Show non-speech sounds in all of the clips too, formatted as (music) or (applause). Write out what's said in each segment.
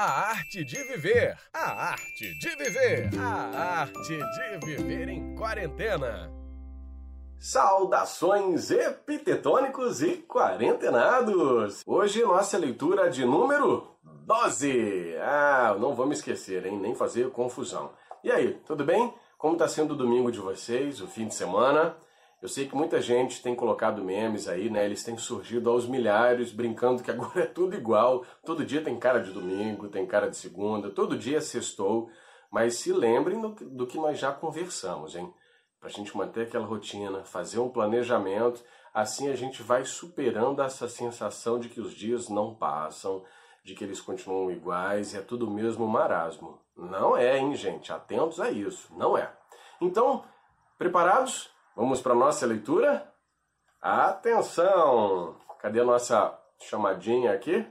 A arte de viver. A arte de viver. A arte de viver em quarentena. Saudações epitetônicos e quarentenados! Hoje nossa leitura de número 12. Ah, não vamos esquecer, hein? Nem fazer confusão. E aí, tudo bem? Como está sendo o domingo de vocês, o fim de semana? Eu sei que muita gente tem colocado memes aí, né? Eles têm surgido aos milhares, brincando que agora (laughs) é tudo igual. Todo dia tem cara de domingo, tem cara de segunda, todo dia é sextou. Mas se lembrem do, do que nós já conversamos, hein? Para a gente manter aquela rotina, fazer um planejamento, assim a gente vai superando essa sensação de que os dias não passam, de que eles continuam iguais e é tudo mesmo marasmo. Não é, hein, gente? Atentos a isso, não é. Então, preparados? Vamos para a nossa leitura? Atenção! Cadê a nossa chamadinha aqui?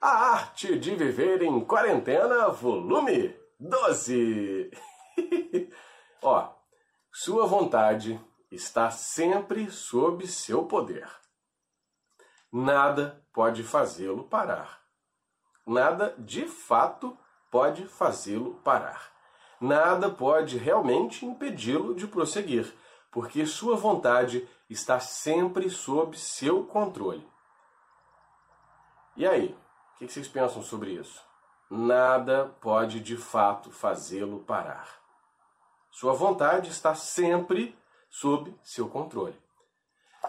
A Arte de Viver em Quarentena, volume 12. (laughs) Ó, sua vontade está sempre sob seu poder. Nada pode fazê-lo parar. Nada de fato pode fazê-lo parar. Nada pode realmente impedi-lo de prosseguir porque sua vontade está sempre sob seu controle. E aí, o que vocês pensam sobre isso? Nada pode de fato fazê-lo parar. Sua vontade está sempre sob seu controle.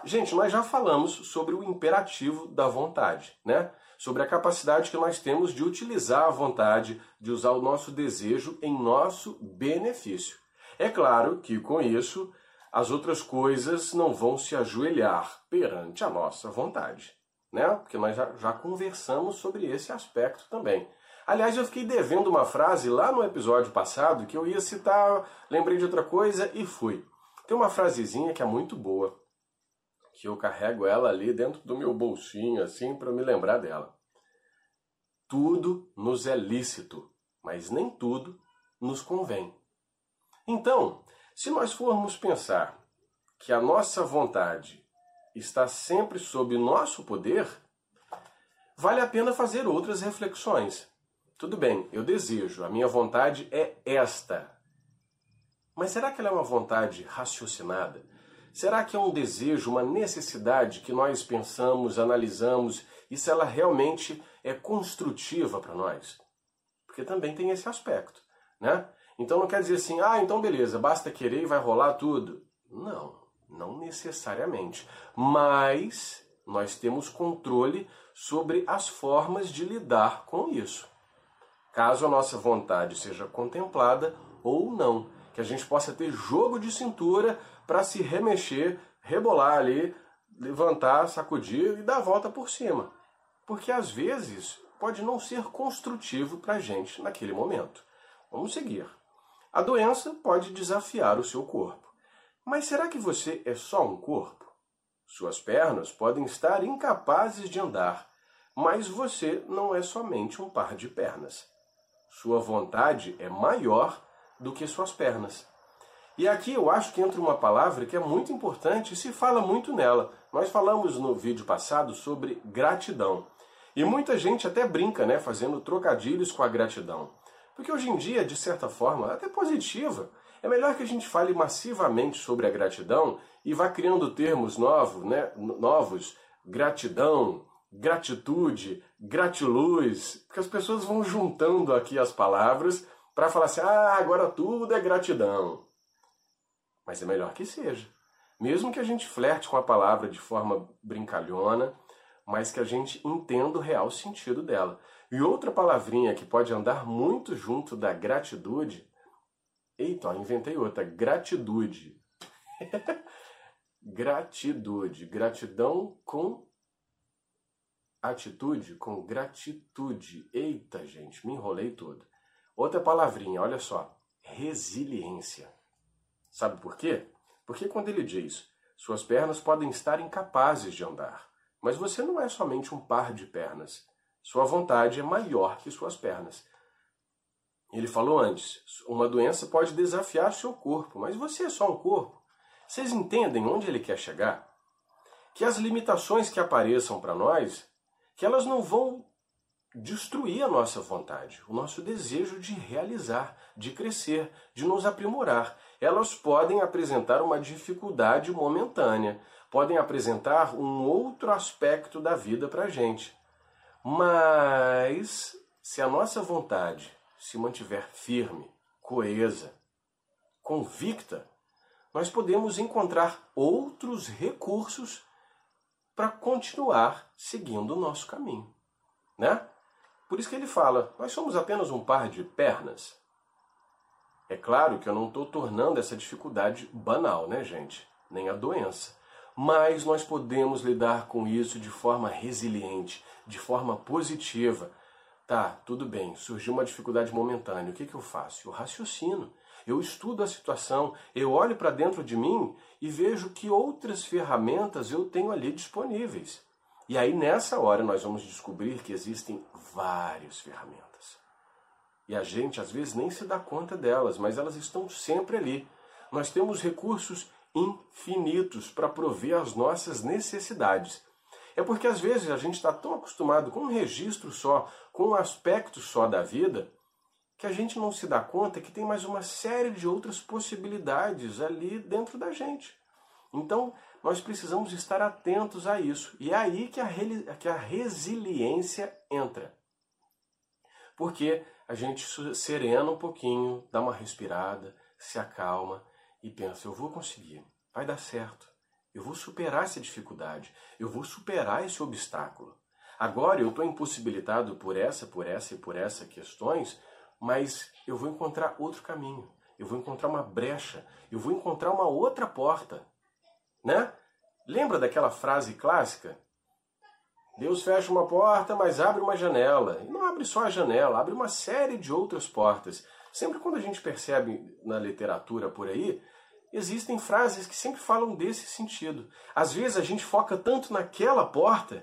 Gente, nós já falamos sobre o imperativo da vontade, né? Sobre a capacidade que nós temos de utilizar a vontade, de usar o nosso desejo em nosso benefício. É claro que com isso as outras coisas não vão se ajoelhar perante a nossa vontade, né? Porque nós já, já conversamos sobre esse aspecto também. Aliás, eu fiquei devendo uma frase lá no episódio passado que eu ia citar, lembrei de outra coisa e fui. Tem uma frasezinha que é muito boa, que eu carrego ela ali dentro do meu bolsinho, assim, para me lembrar dela. Tudo nos é lícito, mas nem tudo nos convém. Então, se nós formos pensar que a nossa vontade está sempre sob nosso poder, vale a pena fazer outras reflexões. Tudo bem, eu desejo, a minha vontade é esta. Mas será que ela é uma vontade raciocinada? Será que é um desejo, uma necessidade que nós pensamos, analisamos e se ela realmente é construtiva para nós? Porque também tem esse aspecto, né? Então não quer dizer assim, ah, então beleza, basta querer e vai rolar tudo. Não, não necessariamente. Mas nós temos controle sobre as formas de lidar com isso. Caso a nossa vontade seja contemplada ou não. Que a gente possa ter jogo de cintura para se remexer, rebolar ali, levantar, sacudir e dar a volta por cima. Porque às vezes pode não ser construtivo para a gente naquele momento. Vamos seguir. A doença pode desafiar o seu corpo. Mas será que você é só um corpo? Suas pernas podem estar incapazes de andar, mas você não é somente um par de pernas. Sua vontade é maior do que suas pernas. E aqui eu acho que entra uma palavra que é muito importante e se fala muito nela. Nós falamos no vídeo passado sobre gratidão. E muita gente até brinca, né, fazendo trocadilhos com a gratidão. Porque hoje em dia, de certa forma, até positiva, é melhor que a gente fale massivamente sobre a gratidão e vá criando termos novos, né? novos, gratidão, gratitude, gratiluz, porque as pessoas vão juntando aqui as palavras para falar assim: ah, agora tudo é gratidão. Mas é melhor que seja. Mesmo que a gente flerte com a palavra de forma brincalhona, mas que a gente entenda o real sentido dela. E outra palavrinha que pode andar muito junto da gratitude. Eita, inventei outra. Gratitude. (laughs) gratitude. Gratidão com atitude, com gratitude. Eita, gente, me enrolei todo. Outra palavrinha, olha só. Resiliência. Sabe por quê? Porque quando ele diz, suas pernas podem estar incapazes de andar, mas você não é somente um par de pernas. Sua vontade é maior que suas pernas. Ele falou antes: uma doença pode desafiar seu corpo, mas você é só um corpo. Vocês entendem onde ele quer chegar? Que as limitações que apareçam para nós, que elas não vão destruir a nossa vontade, o nosso desejo de realizar, de crescer, de nos aprimorar. Elas podem apresentar uma dificuldade momentânea, podem apresentar um outro aspecto da vida para a gente. Mas se a nossa vontade se mantiver firme, coesa, convicta, nós podemos encontrar outros recursos para continuar seguindo o nosso caminho, né? Por isso que ele fala: nós somos apenas um par de pernas. É claro que eu não estou tornando essa dificuldade banal, né, gente? Nem a doença. Mas nós podemos lidar com isso de forma resiliente, de forma positiva. Tá, tudo bem, surgiu uma dificuldade momentânea. O que, que eu faço? Eu raciocino. Eu estudo a situação, eu olho para dentro de mim e vejo que outras ferramentas eu tenho ali disponíveis. E aí nessa hora nós vamos descobrir que existem várias ferramentas. E a gente às vezes nem se dá conta delas, mas elas estão sempre ali. Nós temos recursos infinitos para prover as nossas necessidades. É porque às vezes a gente está tão acostumado com um registro só, com um aspecto só da vida, que a gente não se dá conta que tem mais uma série de outras possibilidades ali dentro da gente. Então, nós precisamos estar atentos a isso. E é aí que a, que a resiliência entra. Porque a gente serena um pouquinho, dá uma respirada, se acalma e pensa: eu vou conseguir, vai dar certo, eu vou superar essa dificuldade, eu vou superar esse obstáculo. Agora eu estou impossibilitado por essa, por essa e por essa questões, mas eu vou encontrar outro caminho, eu vou encontrar uma brecha, eu vou encontrar uma outra porta, né? Lembra daquela frase clássica? Deus fecha uma porta, mas abre uma janela. E não abre só a janela, abre uma série de outras portas. Sempre quando a gente percebe na literatura por aí, existem frases que sempre falam desse sentido. Às vezes a gente foca tanto naquela porta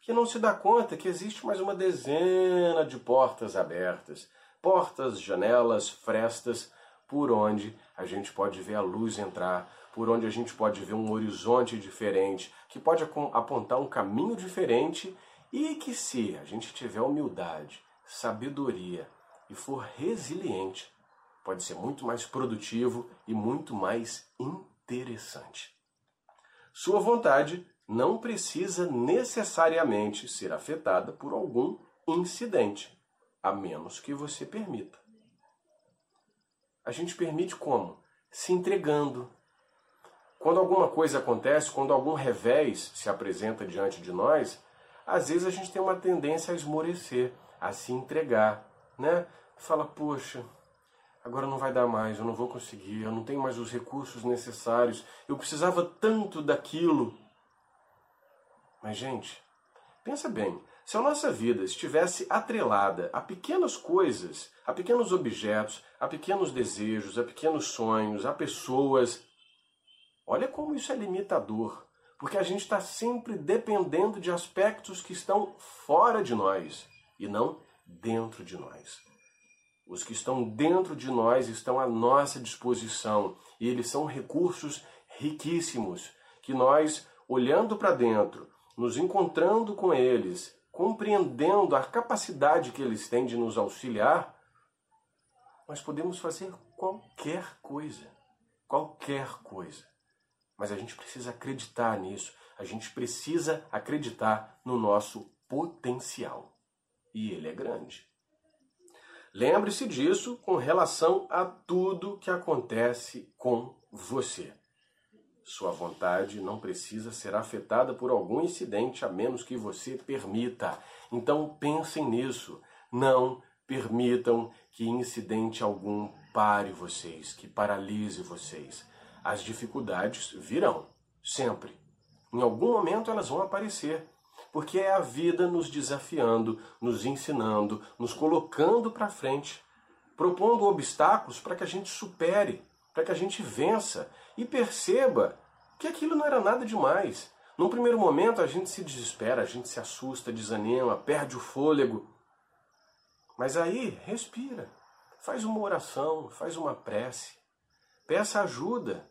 que não se dá conta que existe mais uma dezena de portas abertas portas, janelas, frestas por onde a gente pode ver a luz entrar, por onde a gente pode ver um horizonte diferente, que pode apontar um caminho diferente e que se a gente tiver humildade, sabedoria e for resiliente, pode ser muito mais produtivo e muito mais interessante. Sua vontade não precisa necessariamente ser afetada por algum incidente a menos que você permita. A gente permite como? Se entregando. Quando alguma coisa acontece, quando algum revés se apresenta diante de nós, às vezes a gente tem uma tendência a esmorecer, a se entregar, né? Fala, poxa, agora não vai dar mais, eu não vou conseguir, eu não tenho mais os recursos necessários, eu precisava tanto daquilo. Mas, gente, pensa bem, se a nossa vida estivesse atrelada a pequenas coisas, a pequenos objetos, a pequenos desejos, a pequenos sonhos, a pessoas, olha como isso é limitador. Porque a gente está sempre dependendo de aspectos que estão fora de nós e não dentro de nós. Os que estão dentro de nós estão à nossa disposição e eles são recursos riquíssimos que nós, olhando para dentro, nos encontrando com eles, compreendendo a capacidade que eles têm de nos auxiliar, nós podemos fazer qualquer coisa. Qualquer coisa. Mas a gente precisa acreditar nisso. A gente precisa acreditar no nosso potencial. E ele é grande. Lembre-se disso com relação a tudo que acontece com você. Sua vontade não precisa ser afetada por algum incidente a menos que você permita. Então pensem nisso. Não permitam que incidente algum pare vocês, que paralise vocês. As dificuldades virão, sempre. Em algum momento elas vão aparecer, porque é a vida nos desafiando, nos ensinando, nos colocando para frente, propondo obstáculos para que a gente supere, para que a gente vença e perceba que aquilo não era nada demais. Num primeiro momento a gente se desespera, a gente se assusta, desanima, perde o fôlego. Mas aí, respira. Faz uma oração, faz uma prece. Peça ajuda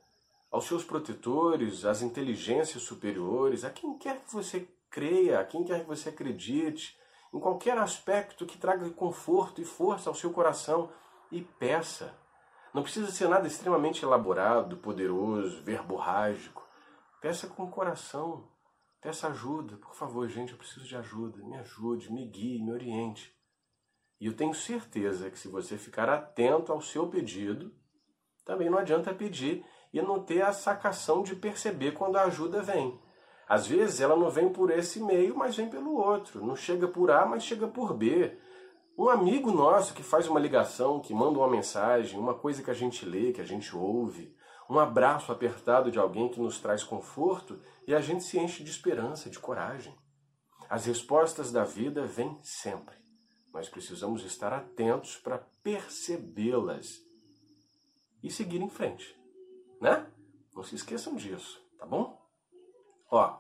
aos seus protetores, às inteligências superiores, a quem quer que você creia, quem quer que você acredite. em qualquer aspecto que traga conforto e força ao seu coração e peça. Não precisa ser nada extremamente elaborado, poderoso, verborrágico. Peça com o coração. Peça ajuda. Por favor, gente, eu preciso de ajuda. Me ajude, me guie, me oriente. E eu tenho certeza que se você ficar atento ao seu pedido, também não adianta pedir e não ter a sacação de perceber quando a ajuda vem. Às vezes ela não vem por esse meio, mas vem pelo outro. Não chega por A, mas chega por B. Um amigo nosso que faz uma ligação, que manda uma mensagem, uma coisa que a gente lê, que a gente ouve, um abraço apertado de alguém que nos traz conforto e a gente se enche de esperança, de coragem. As respostas da vida vêm sempre. Nós precisamos estar atentos para percebê-las e seguir em frente, né? Não se esqueçam disso, tá bom? Ó,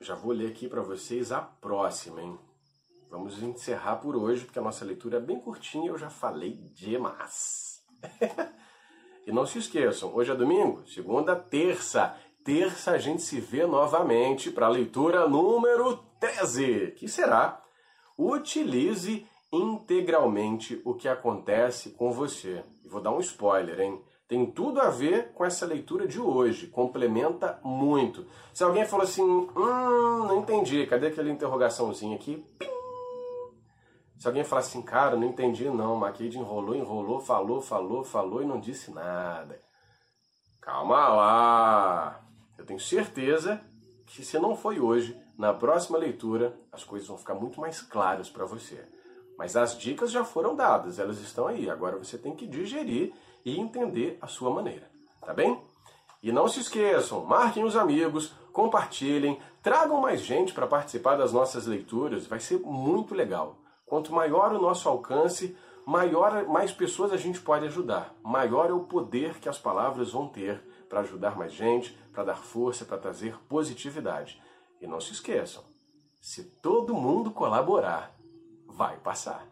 já vou ler aqui para vocês a próxima, hein? Vamos encerrar por hoje, porque a nossa leitura é bem curtinha eu já falei demais. (laughs) e não se esqueçam, hoje é domingo, segunda, terça. Terça a gente se vê novamente para a leitura número 13, que será Utilize integralmente o que acontece com você. E vou dar um spoiler, hein? Tem tudo a ver com essa leitura de hoje, complementa muito. Se alguém falou assim, hum, não entendi, cadê aquela interrogaçãozinha aqui? Pim! Se alguém falar assim, cara, não entendi não, Maquide enrolou, enrolou, falou, falou, falou e não disse nada. Calma lá! Eu tenho certeza que se não foi hoje, na próxima leitura as coisas vão ficar muito mais claras para você. Mas as dicas já foram dadas, elas estão aí. Agora você tem que digerir e entender a sua maneira, tá bem? E não se esqueçam, marquem os amigos, compartilhem, tragam mais gente para participar das nossas leituras, vai ser muito legal. Quanto maior o nosso alcance, maior mais pessoas a gente pode ajudar, maior é o poder que as palavras vão ter para ajudar mais gente, para dar força, para trazer positividade. E não se esqueçam, se todo mundo colaborar, vai passar.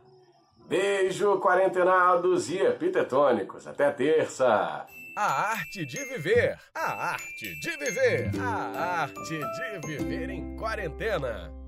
Beijo, quarentenados e epitetônicos. Até terça! A arte de viver! A arte de viver! A arte de viver em quarentena!